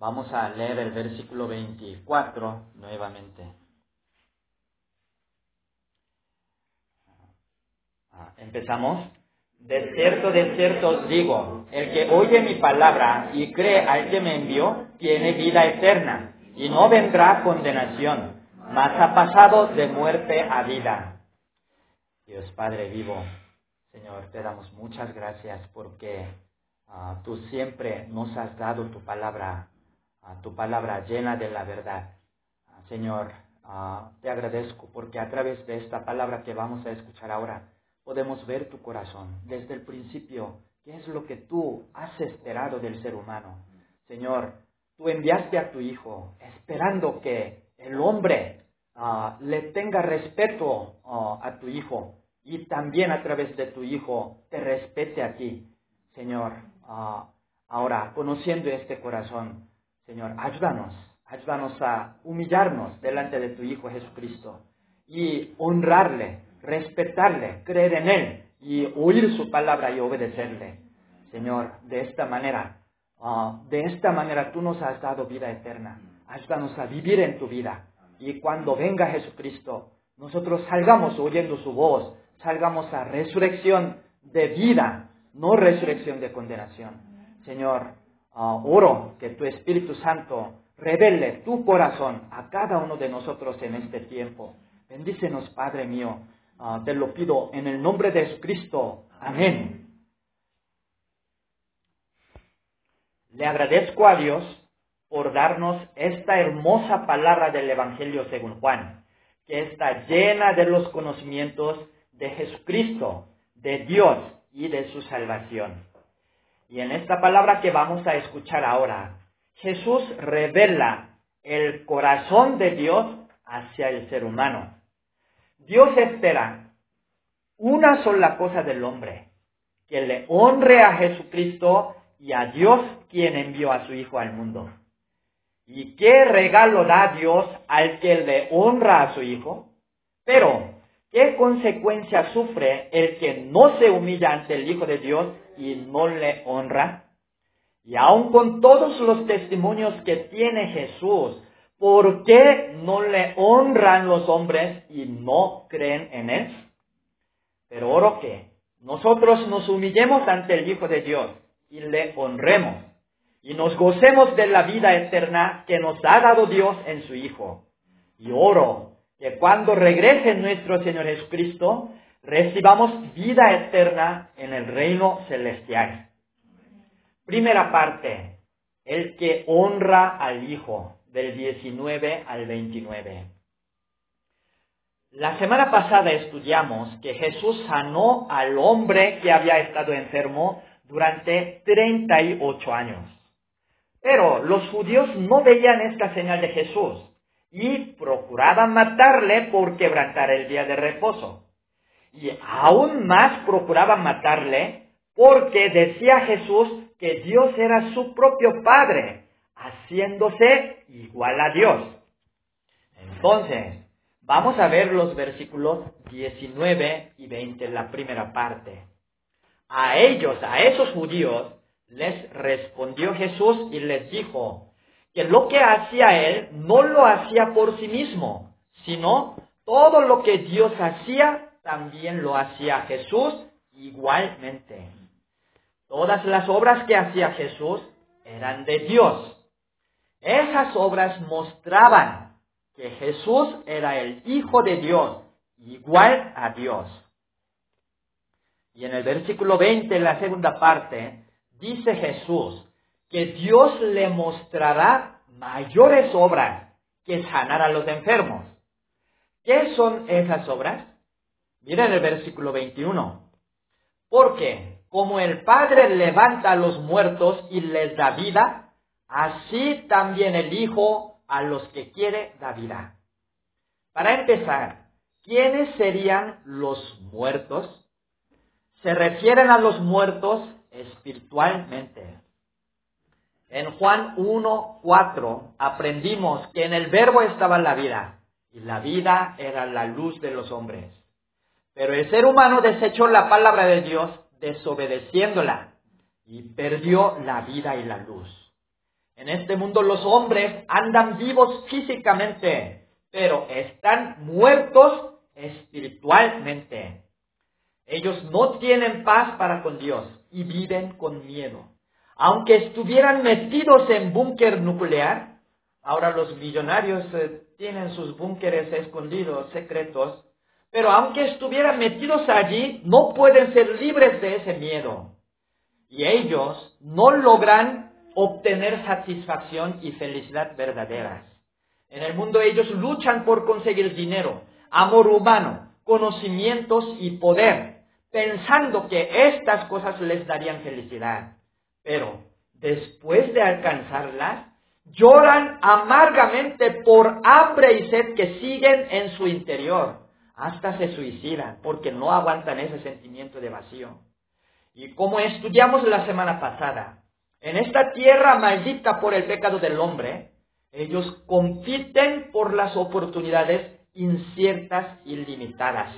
Vamos a leer el versículo 24 nuevamente. Ah, Empezamos. De cierto, de cierto os digo, el que oye mi palabra y cree al que me envió, tiene vida eterna, y no vendrá condenación, mas ha pasado de muerte a vida. Dios Padre vivo, Señor, te damos muchas gracias porque ah, tú siempre nos has dado tu palabra, ah, tu palabra llena de la verdad. Ah, Señor, ah, te agradezco porque a través de esta palabra que vamos a escuchar ahora, podemos ver tu corazón desde el principio, qué es lo que tú has esperado del ser humano. Señor, tú enviaste a tu Hijo esperando que el hombre ah, le tenga respeto a tu Hijo y también a través de tu Hijo te respete a ti. Señor, ah, ahora, conociendo este corazón, Señor, ayúdanos, ayúdanos a humillarnos delante de tu Hijo Jesucristo y honrarle, respetarle, creer en Él y oír su palabra y obedecerle. Señor, de esta manera, ah, de esta manera tú nos has dado vida eterna. Ayúdanos a vivir en tu vida. Y cuando venga Jesucristo, nosotros salgamos oyendo su voz, salgamos a resurrección de vida, no resurrección de condenación. Señor, ah, oro que tu Espíritu Santo revele tu corazón a cada uno de nosotros en este tiempo. Bendícenos, Padre mío. Ah, te lo pido en el nombre de Jesucristo. Amén. Le agradezco a Dios por darnos esta hermosa palabra del Evangelio según Juan, que está llena de los conocimientos de Jesucristo, de Dios y de su salvación. Y en esta palabra que vamos a escuchar ahora, Jesús revela el corazón de Dios hacia el ser humano. Dios espera una sola cosa del hombre, que le honre a Jesucristo y a Dios quien envió a su Hijo al mundo. ¿Y qué regalo da Dios al que le honra a su Hijo? Pero, ¿qué consecuencia sufre el que no se humilla ante el Hijo de Dios y no le honra? Y aun con todos los testimonios que tiene Jesús, ¿por qué no le honran los hombres y no creen en Él? Pero oro que nosotros nos humillemos ante el Hijo de Dios y le honremos y nos gocemos de la vida eterna que nos ha dado Dios en su Hijo. Y oro que cuando regrese nuestro Señor Jesucristo, recibamos vida eterna en el reino celestial. Primera parte, el que honra al Hijo, del 19 al 29. La semana pasada estudiamos que Jesús sanó al hombre que había estado enfermo durante 38 años. Pero los judíos no veían esta señal de Jesús y procuraban matarle por quebrantar el día de reposo. Y aún más procuraban matarle porque decía Jesús que Dios era su propio Padre, haciéndose igual a Dios. Entonces, vamos a ver los versículos 19 y 20, la primera parte. A ellos, a esos judíos, les respondió Jesús y les dijo que lo que hacía él no lo hacía por sí mismo, sino todo lo que Dios hacía también lo hacía Jesús igualmente. Todas las obras que hacía Jesús eran de Dios. Esas obras mostraban que Jesús era el Hijo de Dios, igual a Dios. Y en el versículo 20, en la segunda parte, dice Jesús que Dios le mostrará mayores obras que sanar a los enfermos. ¿Qué son esas obras? Miren el versículo 21. Porque como el Padre levanta a los muertos y les da vida, así también el Hijo a los que quiere da vida. Para empezar, ¿quiénes serían los muertos? Se refieren a los muertos espiritualmente. En Juan 1, 4 aprendimos que en el verbo estaba la vida y la vida era la luz de los hombres. Pero el ser humano desechó la palabra de Dios desobedeciéndola y perdió la vida y la luz. En este mundo los hombres andan vivos físicamente, pero están muertos espiritualmente. Ellos no tienen paz para con Dios y viven con miedo. Aunque estuvieran metidos en búnker nuclear, ahora los millonarios eh, tienen sus búnkeres escondidos, secretos, pero aunque estuvieran metidos allí, no pueden ser libres de ese miedo. Y ellos no logran obtener satisfacción y felicidad verdaderas. En el mundo ellos luchan por conseguir dinero, amor humano, conocimientos y poder, pensando que estas cosas les darían felicidad. Pero después de alcanzarlas, lloran amargamente por hambre y sed que siguen en su interior. Hasta se suicidan porque no aguantan ese sentimiento de vacío. Y como estudiamos la semana pasada, en esta tierra maldita por el pecado del hombre, ellos compiten por las oportunidades inciertas y limitadas.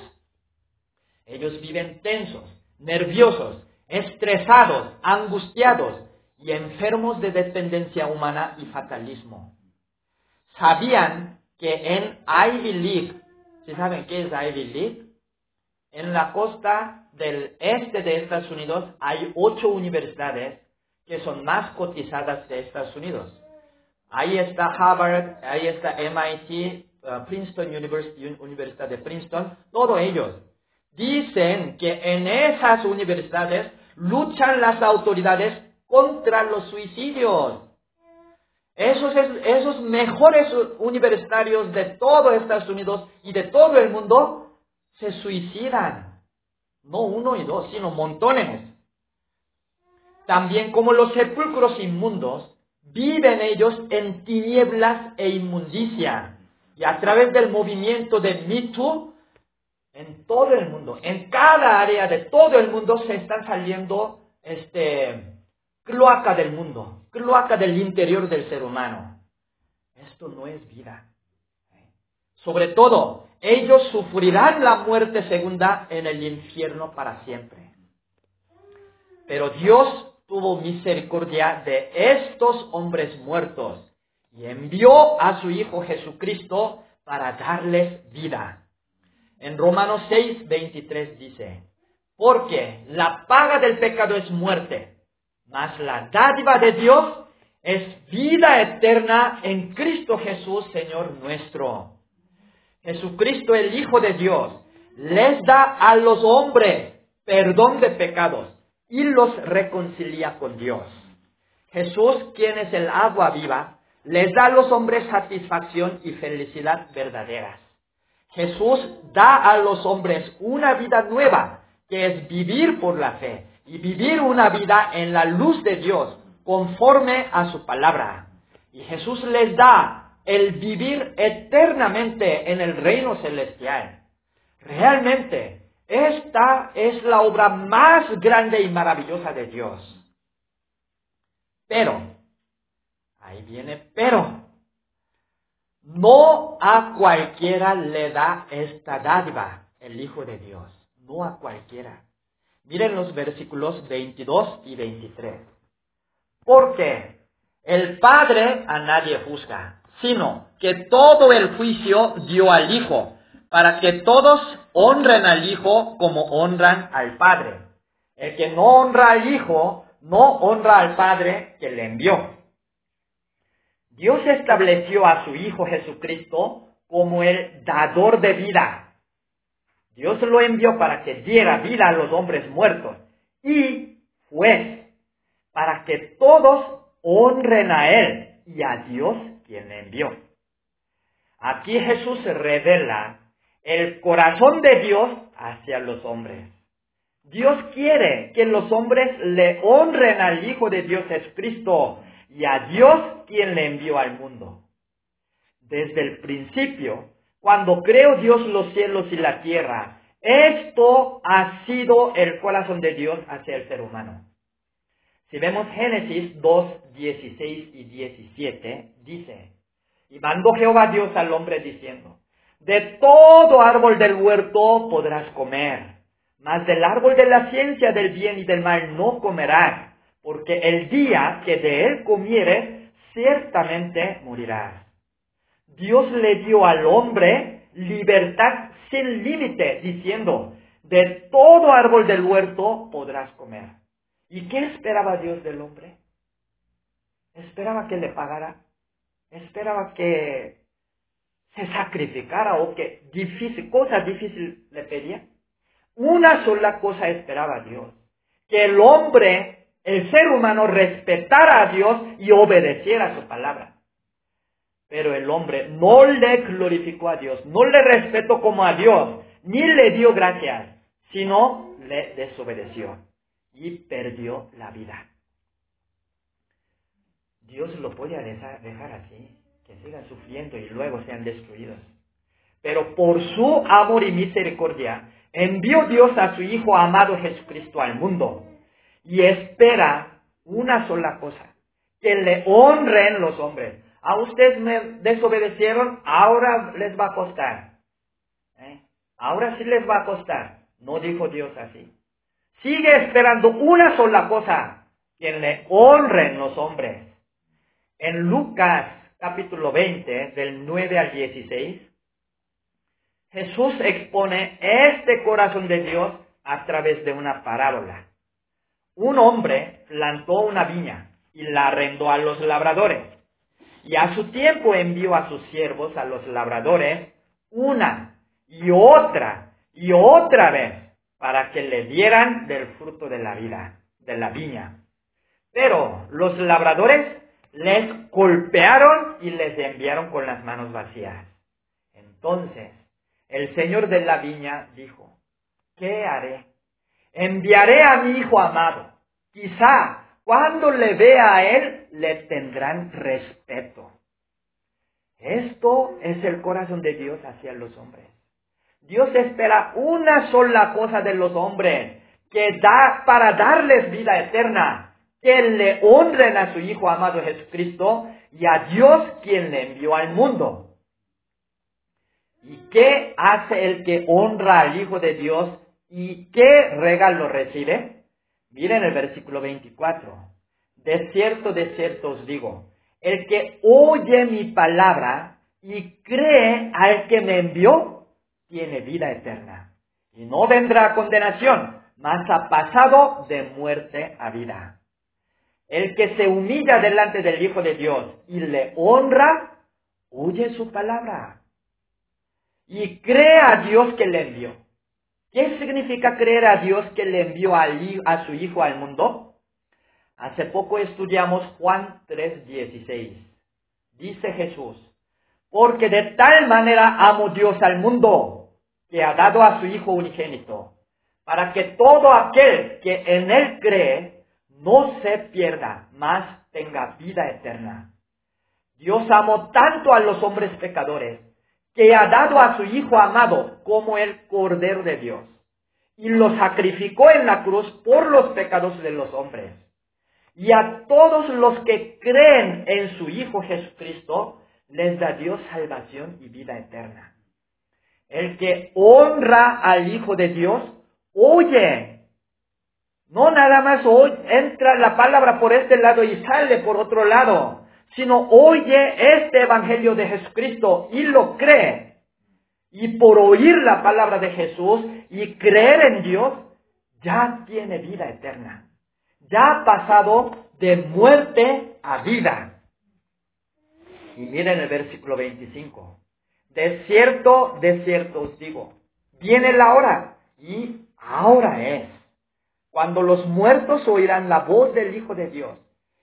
Ellos viven tensos, nerviosos, estresados, angustiados y enfermos de dependencia humana y fatalismo. Sabían que en Ivy League, ¿sí saben qué es Ivy League? En la costa del este de Estados Unidos hay ocho universidades que son más cotizadas de Estados Unidos. Ahí está Harvard, ahí está MIT, uh, Princeton University, Universidad de Princeton, todos ellos. Dicen que en esas universidades luchan las autoridades contra los suicidios. Esos, esos mejores universitarios de todo Estados Unidos y de todo el mundo se suicidan. No uno y dos, sino montones. También como los sepulcros inmundos, viven ellos en tinieblas e inmundicia. Y a través del movimiento de Me en todo el mundo, en cada área de todo el mundo se están saliendo este cloaca del mundo, cloaca del interior del ser humano. Esto no es vida. Sobre todo, ellos sufrirán la muerte segunda en el infierno para siempre. Pero Dios tuvo misericordia de estos hombres muertos y envió a su Hijo Jesucristo para darles vida. En Romanos 6, 23 dice, porque la paga del pecado es muerte, mas la dádiva de Dios es vida eterna en Cristo Jesús, Señor nuestro. Jesucristo, el Hijo de Dios, les da a los hombres perdón de pecados y los reconcilia con Dios. Jesús, quien es el agua viva, les da a los hombres satisfacción y felicidad verdaderas. Jesús da a los hombres una vida nueva, que es vivir por la fe y vivir una vida en la luz de Dios, conforme a su palabra. Y Jesús les da el vivir eternamente en el reino celestial. Realmente, esta es la obra más grande y maravillosa de Dios. Pero, ahí viene pero, no a cualquiera le da esta dádiva el Hijo de Dios, no a cualquiera. Miren los versículos 22 y 23. Porque el Padre a nadie juzga, sino que todo el juicio dio al Hijo para que todos honren al Hijo como honran al Padre. El que no honra al Hijo, no honra al Padre que le envió. Dios estableció a su Hijo Jesucristo como el dador de vida. Dios lo envió para que diera vida a los hombres muertos y juez, para que todos honren a Él y a Dios quien le envió. Aquí Jesús revela el corazón de Dios hacia los hombres. Dios quiere que los hombres le honren al Hijo de Dios Jesucristo y a Dios quien le envió al mundo. Desde el principio, cuando creó Dios los cielos y la tierra, esto ha sido el corazón de Dios hacia el ser humano. Si vemos Génesis 2, 16 y 17, dice, y mandó Jehová Dios al hombre diciendo, de todo árbol del huerto podrás comer, mas del árbol de la ciencia del bien y del mal no comerás, porque el día que de él comieres, ciertamente morirás. Dios le dio al hombre libertad sin límite, diciendo, de todo árbol del huerto podrás comer. ¿Y qué esperaba Dios del hombre? Esperaba que le pagara, esperaba que se sacrificara o que difícil, cosa difícil le pedía. Una sola cosa esperaba Dios, que el hombre, el ser humano, respetara a Dios y obedeciera su palabra. Pero el hombre no le glorificó a Dios, no le respetó como a Dios, ni le dio gracias, sino le desobedeció y perdió la vida. Dios lo puede dejar así, que sigan sufriendo y luego sean destruidos. Pero por su amor y misericordia, envió Dios a su Hijo amado Jesucristo al mundo y espera una sola cosa, que le honren los hombres. A ustedes me desobedecieron, ahora les va a costar. ¿Eh? Ahora sí les va a costar. No dijo Dios así. Sigue esperando una sola cosa, que le honren los hombres. En Lucas capítulo 20, del 9 al 16, Jesús expone este corazón de Dios a través de una parábola. Un hombre plantó una viña y la arrendó a los labradores. Y a su tiempo envió a sus siervos, a los labradores, una y otra y otra vez para que le dieran del fruto de la vida, de la viña. Pero los labradores les golpearon y les enviaron con las manos vacías. Entonces el señor de la viña dijo, ¿qué haré? Enviaré a mi hijo amado. Quizá cuando le vea a él, le tendrán respeto. Esto es el corazón de Dios hacia los hombres. Dios espera una sola cosa de los hombres, que da para darles vida eterna, que le honren a su Hijo amado Jesucristo y a Dios quien le envió al mundo. ¿Y qué hace el que honra al Hijo de Dios y qué regalo recibe? Miren el versículo 24. De cierto, de cierto os digo, el que oye mi palabra y cree al que me envió, tiene vida eterna. Y no vendrá condenación, mas ha pasado de muerte a vida. El que se humilla delante del Hijo de Dios y le honra, oye su palabra y cree a Dios que le envió. ¿Qué significa creer a Dios que le envió a su Hijo al mundo? Hace poco estudiamos Juan 3:16. Dice Jesús, porque de tal manera amo Dios al mundo, que ha dado a su Hijo unigénito, para que todo aquel que en Él cree no se pierda, mas tenga vida eterna. Dios amó tanto a los hombres pecadores, que ha dado a su Hijo amado como el Cordero de Dios, y lo sacrificó en la cruz por los pecados de los hombres. Y a todos los que creen en su Hijo Jesucristo, les da Dios salvación y vida eterna. El que honra al Hijo de Dios, oye. No nada más oye, entra la palabra por este lado y sale por otro lado sino oye este Evangelio de Jesucristo y lo cree. Y por oír la palabra de Jesús y creer en Dios, ya tiene vida eterna. Ya ha pasado de muerte a vida. Y miren el versículo 25. De cierto, de cierto os digo, viene la hora y ahora es, cuando los muertos oirán la voz del Hijo de Dios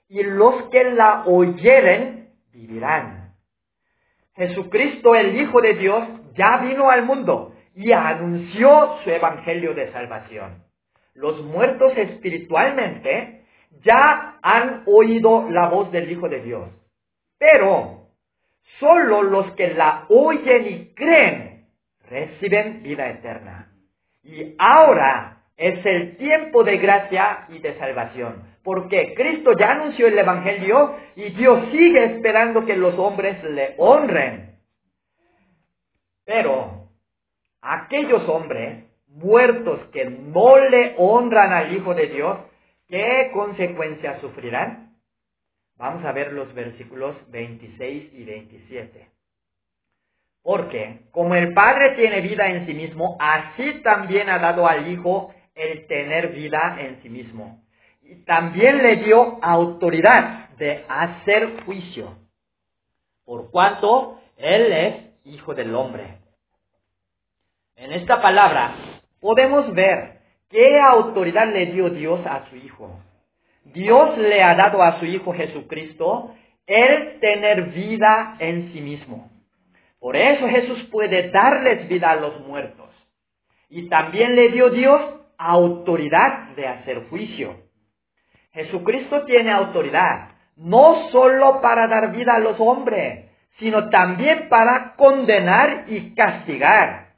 y los que la oyeren vivirán. Jesucristo, el Hijo de Dios, ya vino al mundo y anunció su evangelio de salvación. Los muertos espiritualmente ya han oído la voz del Hijo de Dios. Pero solo los que la oyen y creen reciben vida eterna. Y ahora es el tiempo de gracia y de salvación. Porque Cristo ya anunció el Evangelio y Dios sigue esperando que los hombres le honren. Pero aquellos hombres muertos que no le honran al Hijo de Dios, ¿qué consecuencias sufrirán? Vamos a ver los versículos 26 y 27. Porque como el Padre tiene vida en sí mismo, así también ha dado al Hijo el tener vida en sí mismo. Y también le dio autoridad de hacer juicio, por cuanto Él es Hijo del Hombre. En esta palabra podemos ver qué autoridad le dio Dios a su Hijo. Dios le ha dado a su Hijo Jesucristo el tener vida en sí mismo. Por eso Jesús puede darles vida a los muertos. Y también le dio Dios autoridad de hacer juicio. Jesucristo tiene autoridad, no solo para dar vida a los hombres, sino también para condenar y castigar.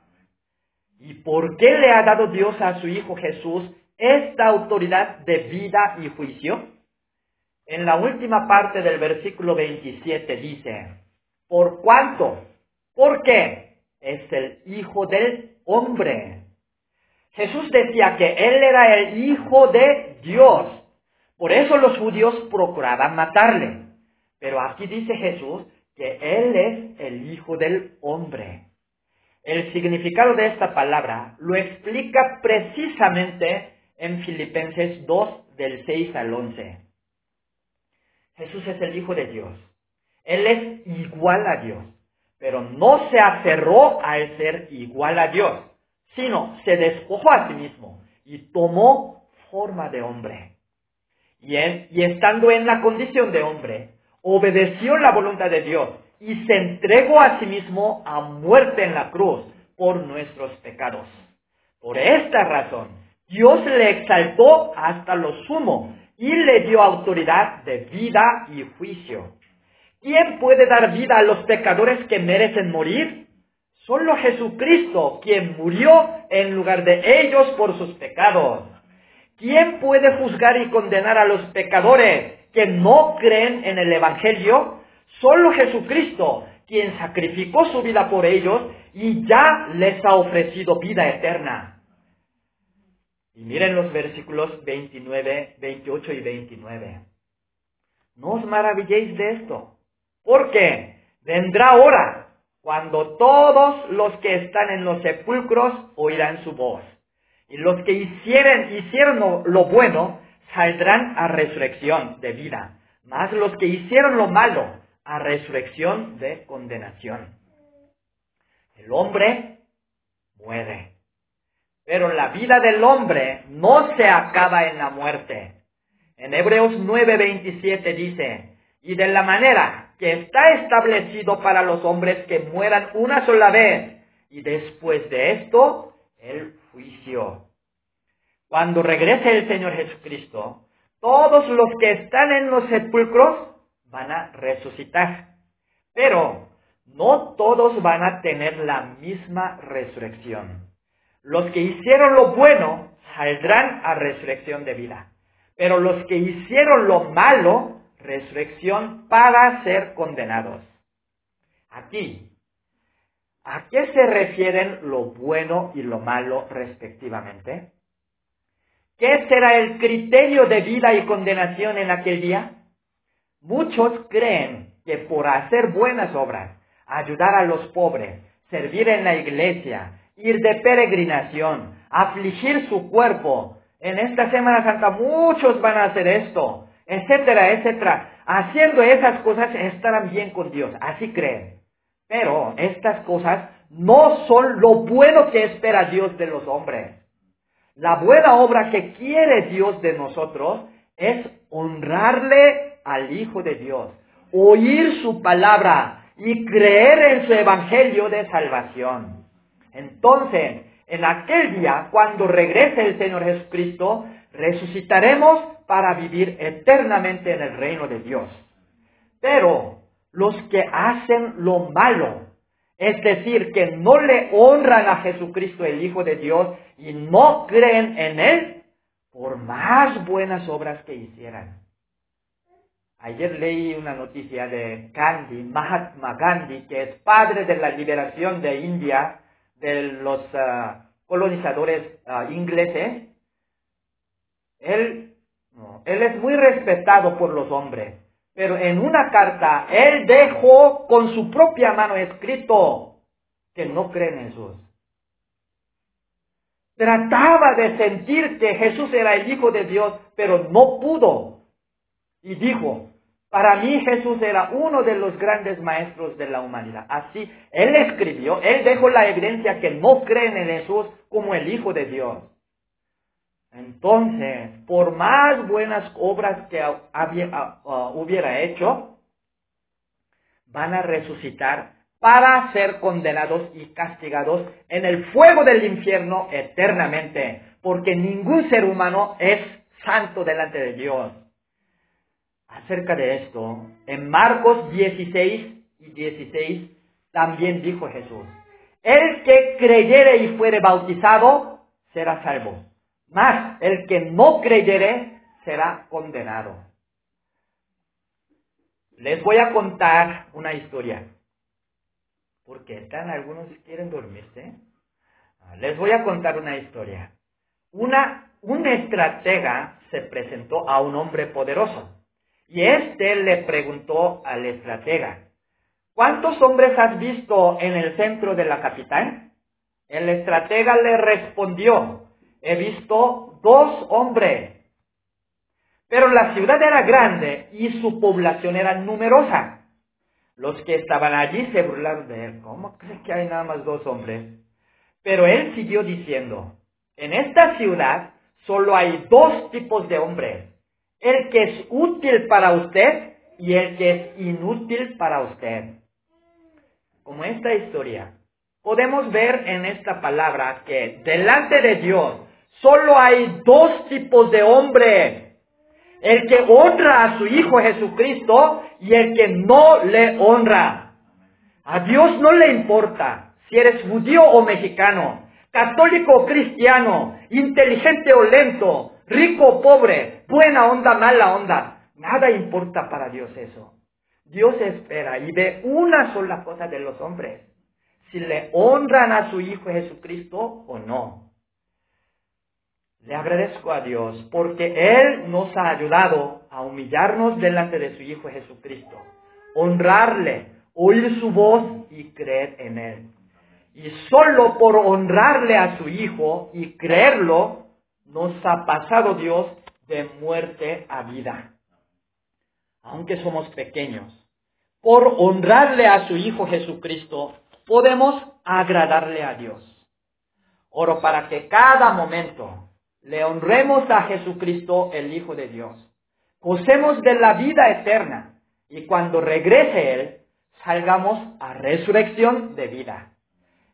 ¿Y por qué le ha dado Dios a su Hijo Jesús esta autoridad de vida y juicio? En la última parte del versículo 27 dice, por cuanto, ¿por qué? Es el Hijo del Hombre. Jesús decía que Él era el Hijo de Dios. Por eso los judíos procuraban matarle. Pero aquí dice Jesús que Él es el Hijo del Hombre. El significado de esta palabra lo explica precisamente en Filipenses 2 del 6 al 11. Jesús es el Hijo de Dios. Él es igual a Dios, pero no se aferró al ser igual a Dios, sino se despojó a sí mismo y tomó forma de hombre. Y, estando en la condición de hombre, obedeció la voluntad de Dios y se entregó a sí mismo a muerte en la cruz por nuestros pecados. Por esta razón, Dios le exaltó hasta lo sumo y le dio autoridad de vida y juicio. ¿Quién puede dar vida a los pecadores que merecen morir? Solo Jesucristo, quien murió en lugar de ellos por sus pecados. ¿Quién puede juzgar y condenar a los pecadores que no creen en el Evangelio? Solo Jesucristo, quien sacrificó su vida por ellos y ya les ha ofrecido vida eterna. Y miren los versículos 29, 28 y 29. No os maravilléis de esto, porque vendrá hora cuando todos los que están en los sepulcros oirán su voz. Y los que hicieron, hicieron lo bueno saldrán a resurrección de vida, mas los que hicieron lo malo a resurrección de condenación. El hombre muere, pero la vida del hombre no se acaba en la muerte. En Hebreos 9:27 dice, y de la manera que está establecido para los hombres que mueran una sola vez, y después de esto, el juicio. Cuando regrese el Señor Jesucristo, todos los que están en los sepulcros van a resucitar. Pero no todos van a tener la misma resurrección. Los que hicieron lo bueno saldrán a resurrección de vida. Pero los que hicieron lo malo, resurrección para ser condenados. Aquí, ¿a qué se refieren lo bueno y lo malo respectivamente? ¿Qué será el criterio de vida y condenación en aquel día? Muchos creen que por hacer buenas obras, ayudar a los pobres, servir en la iglesia, ir de peregrinación, afligir su cuerpo, en esta Semana Santa muchos van a hacer esto, etcétera, etcétera. Haciendo esas cosas estarán bien con Dios, así creen. Pero estas cosas no son lo bueno que espera Dios de los hombres. La buena obra que quiere Dios de nosotros es honrarle al Hijo de Dios, oír su palabra y creer en su evangelio de salvación. Entonces, en aquel día, cuando regrese el Señor Jesucristo, resucitaremos para vivir eternamente en el reino de Dios. Pero los que hacen lo malo, es decir, que no le honran a Jesucristo el Hijo de Dios y no creen en Él, por más buenas obras que hicieran, Ayer leí una noticia de Gandhi, Mahatma Gandhi, que es padre de la liberación de India de los ah, colonizadores ah, ingleses. Él, él es muy respetado por los hombres, Pero en una carta, él dejó con su propia mano escrito que no cree en Jesús. Trataba de sentir que Jesús era el Hijo de Dios, pero no pudo. Y dijo, para mí Jesús era uno de los grandes maestros de la humanidad. Así, él escribió, él dejó la evidencia que no creen en Jesús como el Hijo de Dios. Entonces, por más buenas obras que hubiera hecho, van a resucitar para ser condenados y castigados en el fuego del infierno eternamente, porque ningún ser humano es santo delante de Dios. Acerca de esto, en Marcos 16 y 16 también dijo Jesús, el que creyere y fuere bautizado será salvo, mas el que no creyere será condenado. Les voy a contar una historia, porque están algunos que quieren dormirse. Ah, les voy a contar una historia. Una, un estratega se presentó a un hombre poderoso y éste le preguntó al estratega, ¿cuántos hombres has visto en el centro de la capital? El estratega le respondió, he visto dos hombres. Pero la ciudad era grande y su población era numerosa. Los que estaban allí se burlaron de él. ¿Cómo crees que hay nada más dos hombres? Pero él siguió diciendo, en esta ciudad solo hay dos tipos de hombres el que es útil para usted y el que es inútil para usted. Como esta historia, podemos ver en esta palabra que delante de Dios solo hay dos tipos de hombre. El que honra a su Hijo Jesucristo y el que no le honra. A Dios no le importa si eres judío o mexicano, católico o cristiano, inteligente o lento, rico o pobre, buena onda, mala onda. Nada importa para Dios eso. Dios espera y ve una sola cosa de los hombres. Si le honran a su Hijo Jesucristo o no. Le agradezco a Dios porque Él nos ha ayudado a humillarnos delante de su Hijo Jesucristo, honrarle, oír su voz y creer en Él. Y solo por honrarle a su Hijo y creerlo, nos ha pasado Dios de muerte a vida. Aunque somos pequeños, por honrarle a su Hijo Jesucristo, podemos agradarle a Dios. Oro para que cada momento le honremos a Jesucristo, el Hijo de Dios. Gocemos de la vida eterna y cuando regrese Él, salgamos a resurrección de vida.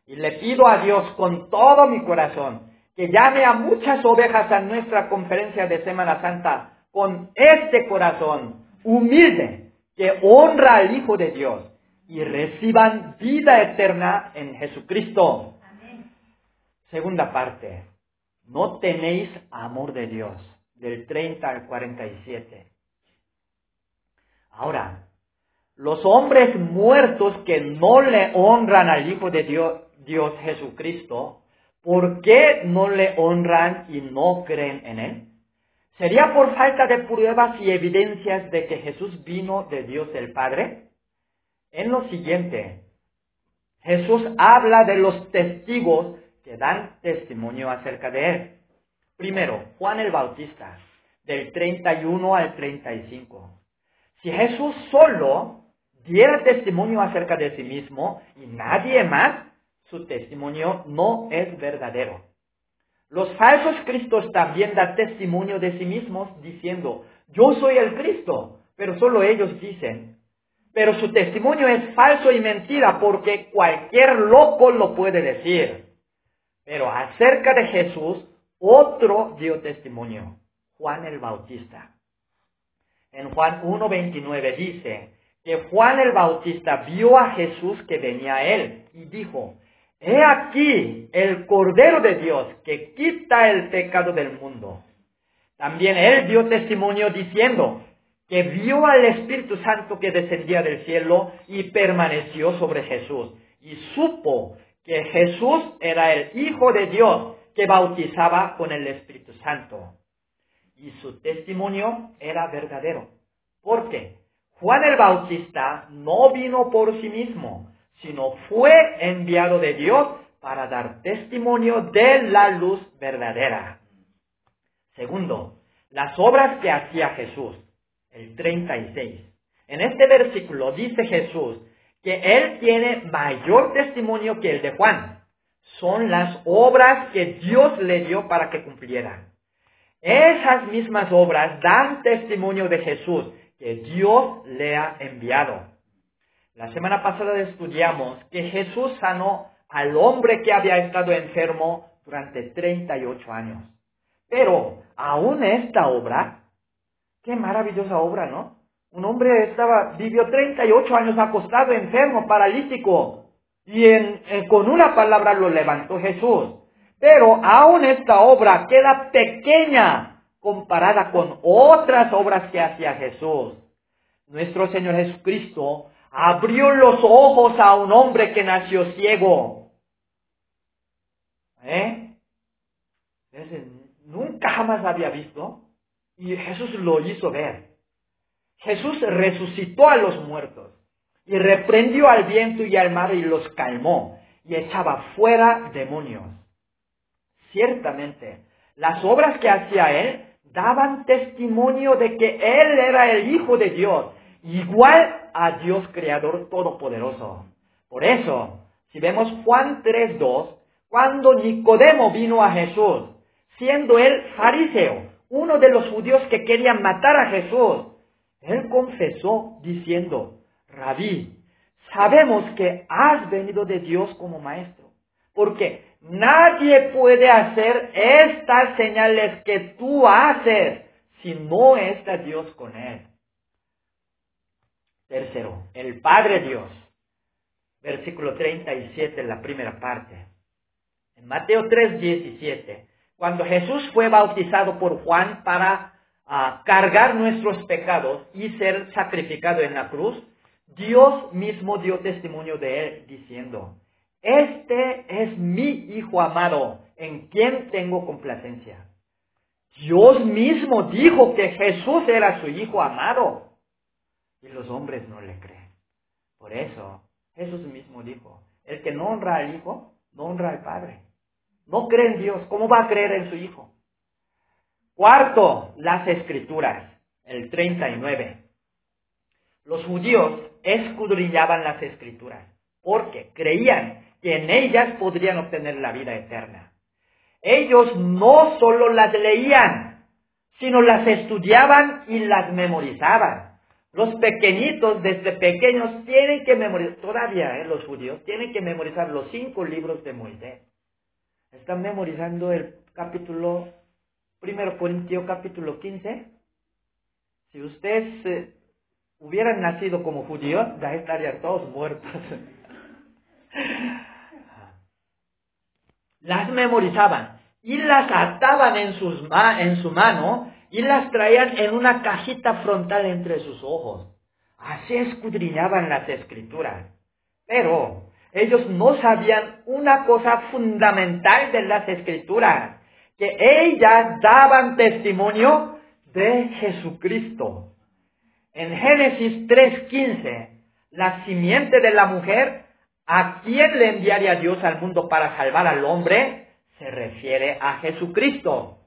Y le pido a Dios con todo mi corazón que llame a muchas ovejas a nuestra conferencia de Semana Santa con este corazón humilde que honra al Hijo de Dios y reciban vida eterna en Jesucristo. Segunda parte, no tenéis amor de Dios, del 30 al 47. Ahora, los hombres muertos que no le honran al Hijo de Dios, Dios Jesucristo, ¿por qué no le honran y no creen en Él? ¿Sería por falta de pruebas y evidencias de que Jesús vino de Dios el Padre? En lo siguiente, Jesús habla de los testigos que dan testimonio acerca de Él. Primero, Juan el Bautista, del 31 al 35. Si Jesús solo diera testimonio acerca de sí mismo y nadie más, su testimonio no es verdadero. Los falsos cristos también dan testimonio de sí mismos diciendo, yo soy el Cristo, pero solo ellos dicen. Pero su testimonio es falso y mentira porque cualquier loco lo puede decir. Pero acerca de Jesús, otro dio testimonio, Juan el Bautista. En Juan 1.29 dice que Juan el Bautista vio a Jesús que venía a él y dijo, He aquí el Cordero de Dios que quita el pecado del mundo. También él dio testimonio diciendo que vio al Espíritu Santo que descendía del cielo y permaneció sobre Jesús. Y supo que Jesús era el Hijo de Dios que bautizaba con el Espíritu Santo. Y su testimonio era verdadero. ¿Por qué? Juan el Bautista no vino por sí mismo, sino fue enviado de Dios para dar testimonio de la luz verdadera. Segundo, las obras que hacía Jesús, el 36. En este versículo dice Jesús que él tiene mayor testimonio que el de Juan. Son las obras que Dios le dio para que cumpliera. Esas mismas obras dan testimonio de Jesús que Dios le ha enviado. La semana pasada estudiamos que Jesús sanó al hombre que había estado enfermo durante 38 años. Pero aún esta obra, qué maravillosa obra, ¿no? Un hombre estaba, vivió 38 años acostado, enfermo, paralítico, y con una palabra lo levantó Jesús. Pero aún esta obra queda pequeña comparada con otras obras que hacía Jesús. Nuestro Señor Jesucristo abrió los ojos a un hombre que nació ciego. ¿Eh? nunca jamás había visto y Jesús lo hizo ver. Jesús resucitó a los muertos y reprendió al viento y al mar y los calmó y echaba fuera demonios. Ciertamente, las obras que hacía él daban testimonio de que él era el Hijo de Dios, igual a Dios Creador Todopoderoso. Por eso, si vemos Juan 3.2, cuando Nicodemo vino a Jesús, siendo él fariseo, uno de los judíos que querían matar a Jesús, él confesó diciendo, Rabí, sabemos que has venido de Dios como maestro, porque nadie puede hacer estas señales que tú haces si no está Dios con él. Tercero, el Padre Dios. Versículo 37, la primera parte. En Mateo 3, 17. Cuando Jesús fue bautizado por Juan para ah, cargar nuestros pecados y ser sacrificado en la cruz, Dios mismo dio testimonio de él diciendo, este es mi Hijo amado, en quien tengo complacencia. Dios mismo dijo que Jesús era su Hijo amado. Y los hombres no le creen. Por eso, Jesús mismo dijo, el que no honra al Hijo, no honra al Padre. No cree en Dios, ¿cómo va a creer en su Hijo? Cuarto, las escrituras, el 39. Los judíos escudriñaban las escrituras porque creían que en ellas podrían obtener la vida eterna. Ellos no solo las leían, sino las estudiaban y las memorizaban. Los pequeñitos desde pequeños tienen que memorizar, todavía ¿eh? los judíos tienen que memorizar los cinco libros de Moisés. ¿Están memorizando el capítulo, primero Corintios capítulo 15? Si ustedes eh, hubieran nacido como judíos, ya estarían todos muertos. las memorizaban y las ataban en, en su mano y las traían en una cajita frontal entre sus ojos. Así escudriñaban las escrituras. Pero ellos no sabían una cosa fundamental de las escrituras, que ellas daban testimonio de Jesucristo. En Génesis 3.15, la simiente de la mujer, a quien le enviaría Dios al mundo para salvar al hombre, se refiere a Jesucristo.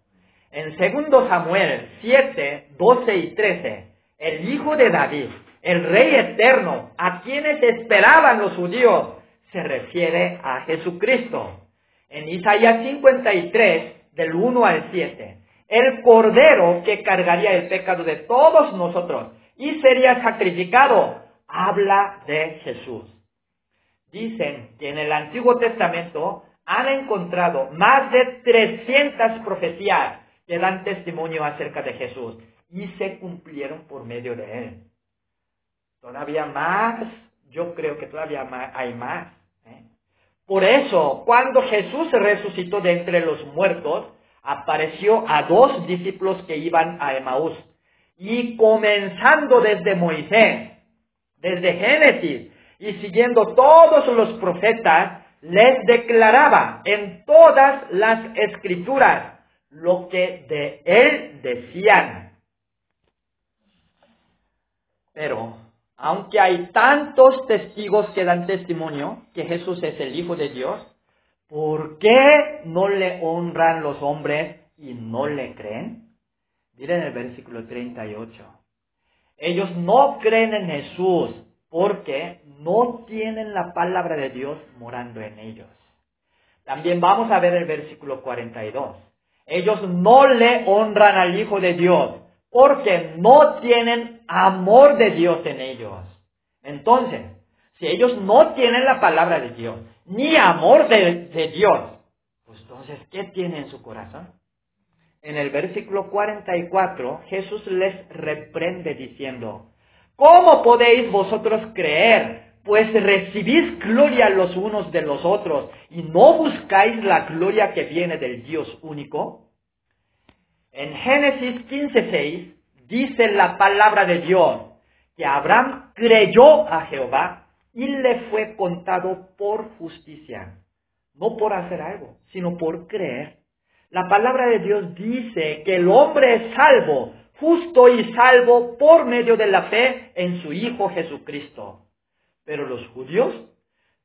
En 2 Samuel 7, 12 y 13, el hijo de David, el rey eterno, a quienes esperaban los judíos, se refiere a Jesucristo. En Isaías 53, del 1 al 7, el cordero que cargaría el pecado de todos nosotros y sería sacrificado, habla de Jesús. Dicen que en el Antiguo Testamento han encontrado más de 300 profecías que dan testimonio acerca de Jesús y se cumplieron por medio de él. Todavía más, yo creo que todavía hay más. Por eso, cuando Jesús resucitó de entre los muertos, apareció a dos discípulos que iban a Emaús. Y comenzando desde Moisés, desde Génesis, y siguiendo todos los profetas, les declaraba en todas las escrituras lo que de él decían. Pero, aunque hay tantos testigos que dan testimonio que Jesús es el Hijo de Dios, ¿por qué no le honran los hombres y no le creen? Miren el versículo 38. Ellos no creen en Jesús porque no tienen la palabra de Dios morando en ellos. También vamos a ver el versículo 42. Ellos no le honran al Hijo de Dios porque no tienen amor de Dios en ellos. Entonces, si ellos no tienen la palabra de Dios, ni amor de, Dios, pues entonces, ¿qué tienen en su corazón? En el versículo 44, Jesús les reprende diciendo, ¿cómo podéis vosotros creer? Pues recibís gloria los unos de los otros y no buscáis la gloria que viene del Dios único. En Génesis 15:6 dice la palabra de Dios que Abraham creyó a Jehová y le fue contado por justicia, no por hacer algo, sino por creer. La palabra de Dios dice que el hombre es salvo, justo y salvo por medio de la fe en su Hijo Jesucristo. Pero los judíos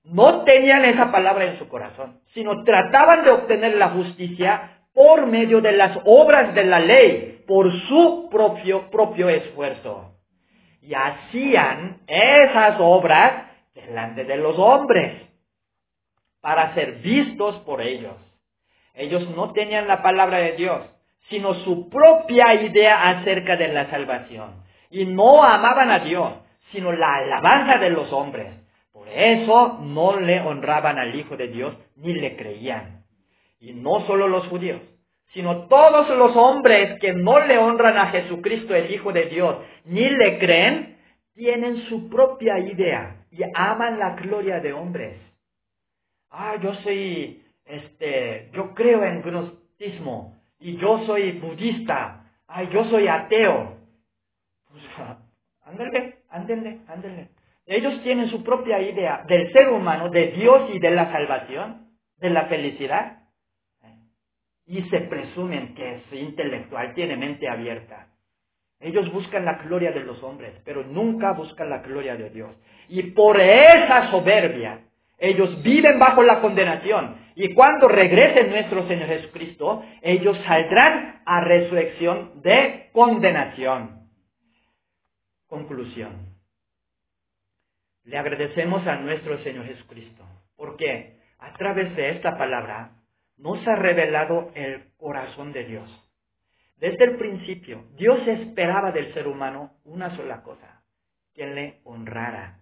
no tenían esa palabra en su corazón, sino trataban de obtener la justicia por medio de las obras de la ley, por su propio, propio esfuerzo. Y hacían esas obras delante de los hombres, para ser vistos por ellos. Ellos no tenían la palabra de Dios, sino su propia idea acerca de la salvación. Y no amaban a Dios, sino la alabanza de los hombres. Por eso no le honraban al Hijo de Dios ni le creían. Y no solo los judíos, sino todos los hombres que no le honran a Jesucristo el Hijo de Dios ni le creen, tienen su propia idea y aman la gloria de hombres. Ah, yo soy este, yo creo en gnosticismo y yo soy budista, ay, yo soy ateo. Pues, ándale, ándale. Ellos tienen su propia idea del ser humano, de Dios y de la salvación, de la felicidad. Y se presumen que es intelectual, tiene mente abierta. Ellos buscan la gloria de los hombres, pero nunca buscan la gloria de Dios. Y por esa soberbia, ellos viven bajo la condenación. Y cuando regrese nuestro Señor Jesucristo, ellos saldrán a resurrección de condenación. Conclusión. Le agradecemos a nuestro Señor Jesucristo, porque a través de esta palabra nos ha revelado el corazón de Dios. Desde el principio, Dios esperaba del ser humano una sola cosa, que le honrara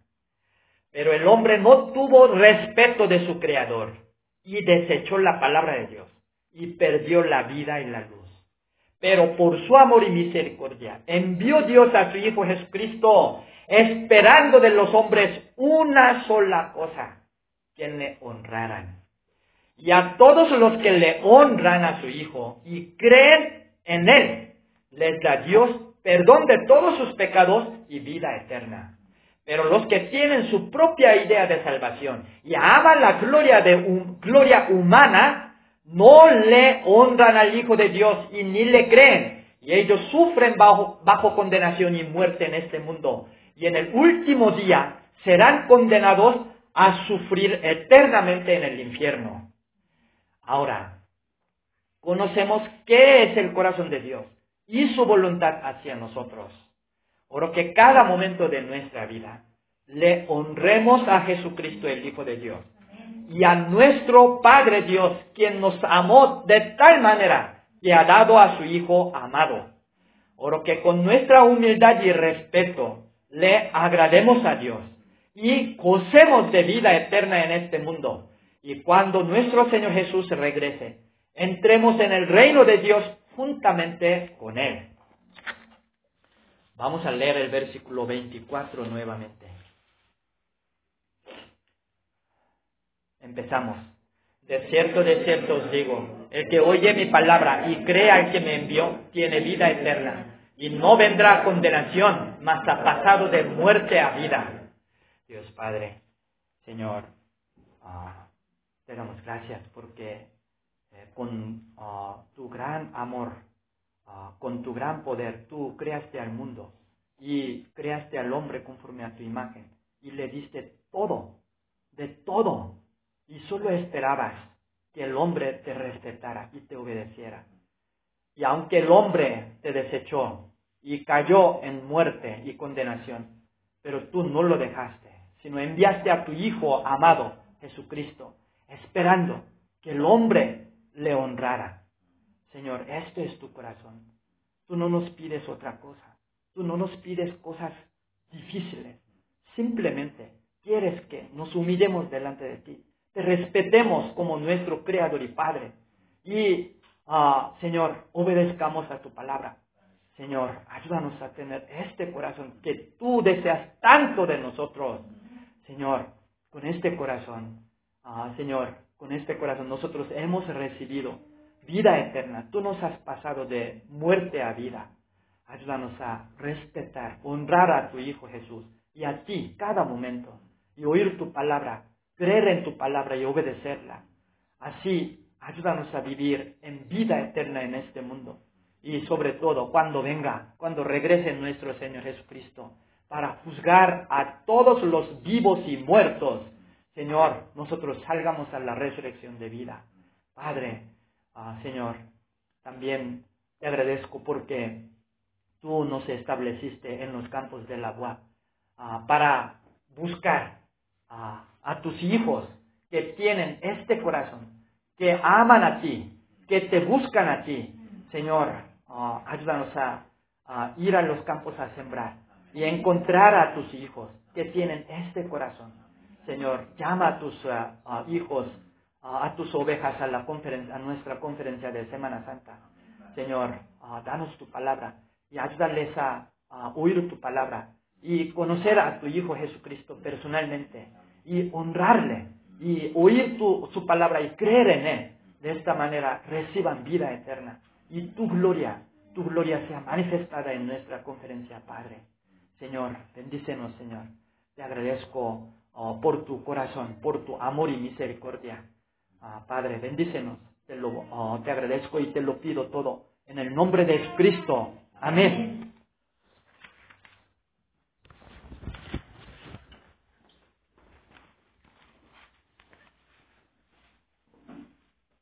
pero el hombre no tuvo respeto de su creador y desechó la palabra de Dios y perdió la vida y la luz. Pero por su amor y misericordia envió Dios a su Hijo Jesucristo, esperando de los hombres una sola cosa, que le honraran. Y a todos los que le honran a su Hijo y creen en Él, les da Dios perdón de todos sus pecados y vida eterna. Pero los que tienen su propia idea de salvación y aman la gloria, de gloria humana, no le honran al Hijo de Dios y ni le creen. Y ellos sufren bajo, bajo condenación y muerte en este mundo. Y en el último día serán condenados a sufrir eternamente en el infierno. Ahora, conocemos qué es el corazón de Dios y su voluntad hacia nosotros. Oro que cada momento de nuestra vida le honremos a Jesucristo, el Hijo de Dios, y a nuestro Padre Dios, quien nos amó de tal manera que ha dado a su Hijo amado. Oro que con nuestra humildad y respeto le agrademos a Dios y gocemos de vida eterna en este mundo. Y cuando nuestro Señor Jesús regrese, entremos en el reino de Dios juntamente con Él. Vamos a leer el versículo 24 nuevamente. Empezamos. De cierto, de cierto os digo, el que oye mi palabra y crea al que me envió, tiene vida eterna, y no vendrá condenación, mas ha pasado de muerte a vida. Dios Padre, Señor, ah, te damos gracias porque eh, con ah, tu gran amor, Ah, con tu gran poder tú creaste al mundo y creaste al hombre conforme a tu imagen y le diste todo, de todo, y solo esperabas que el hombre te respetara y te obedeciera. Y aunque el hombre te desechó y cayó en muerte y condenación, pero tú no lo dejaste, sino enviaste a tu Hijo amado, Jesucristo, esperando que el hombre le honrara. Señor, esto es tu corazón. Tú no nos pides otra cosa. Tú no nos pides cosas difíciles. Simplemente quieres que nos humillemos delante de ti. Te respetemos como nuestro Creador y Padre. Y, ah, Señor, obedezcamos a tu palabra. Señor, ayúdanos a tener este corazón que tú deseas tanto de nosotros. Señor, con este corazón, ah, Señor, con este corazón nosotros hemos recibido vida eterna. Tú nos has pasado de muerte a vida. Ayúdanos a respetar, honrar a tu Hijo Jesús y a ti cada momento y oír tu palabra, creer en tu palabra y obedecerla. Así, ayúdanos a vivir en vida eterna en este mundo y sobre todo cuando venga, cuando regrese nuestro Señor Jesucristo para juzgar a todos los vivos y muertos. Señor, nosotros salgamos a la resurrección de vida. Padre, ah, Señor, también te agradezco porque tú nos estableciste en los campos del agua ah, para buscar a tus hijos que tienen este corazón, que aman a ti, que te buscan a ti. Señor, ah, ayúdanos a, ir a los campos a sembrar y encontrar a tus hijos que tienen este corazón. Señor, llama a tus ah, hijos, a tus ovejas a, la conferencia, a nuestra conferencia de Semana Santa. Señor, danos tu palabra y ayúdales a oír tu palabra y conocer a tu Hijo Jesucristo personalmente y honrarle y oír su palabra y creer en Él. De esta manera reciban vida eterna y tu gloria, tu gloria sea manifestada en nuestra conferencia, Padre. Señor, bendícenos, Señor. Te agradezco oh, por tu corazón, por tu amor y misericordia. Ah, Padre, bendícenos. Te, lo, oh, te agradezco y te lo pido todo en el nombre de Cristo. Amén.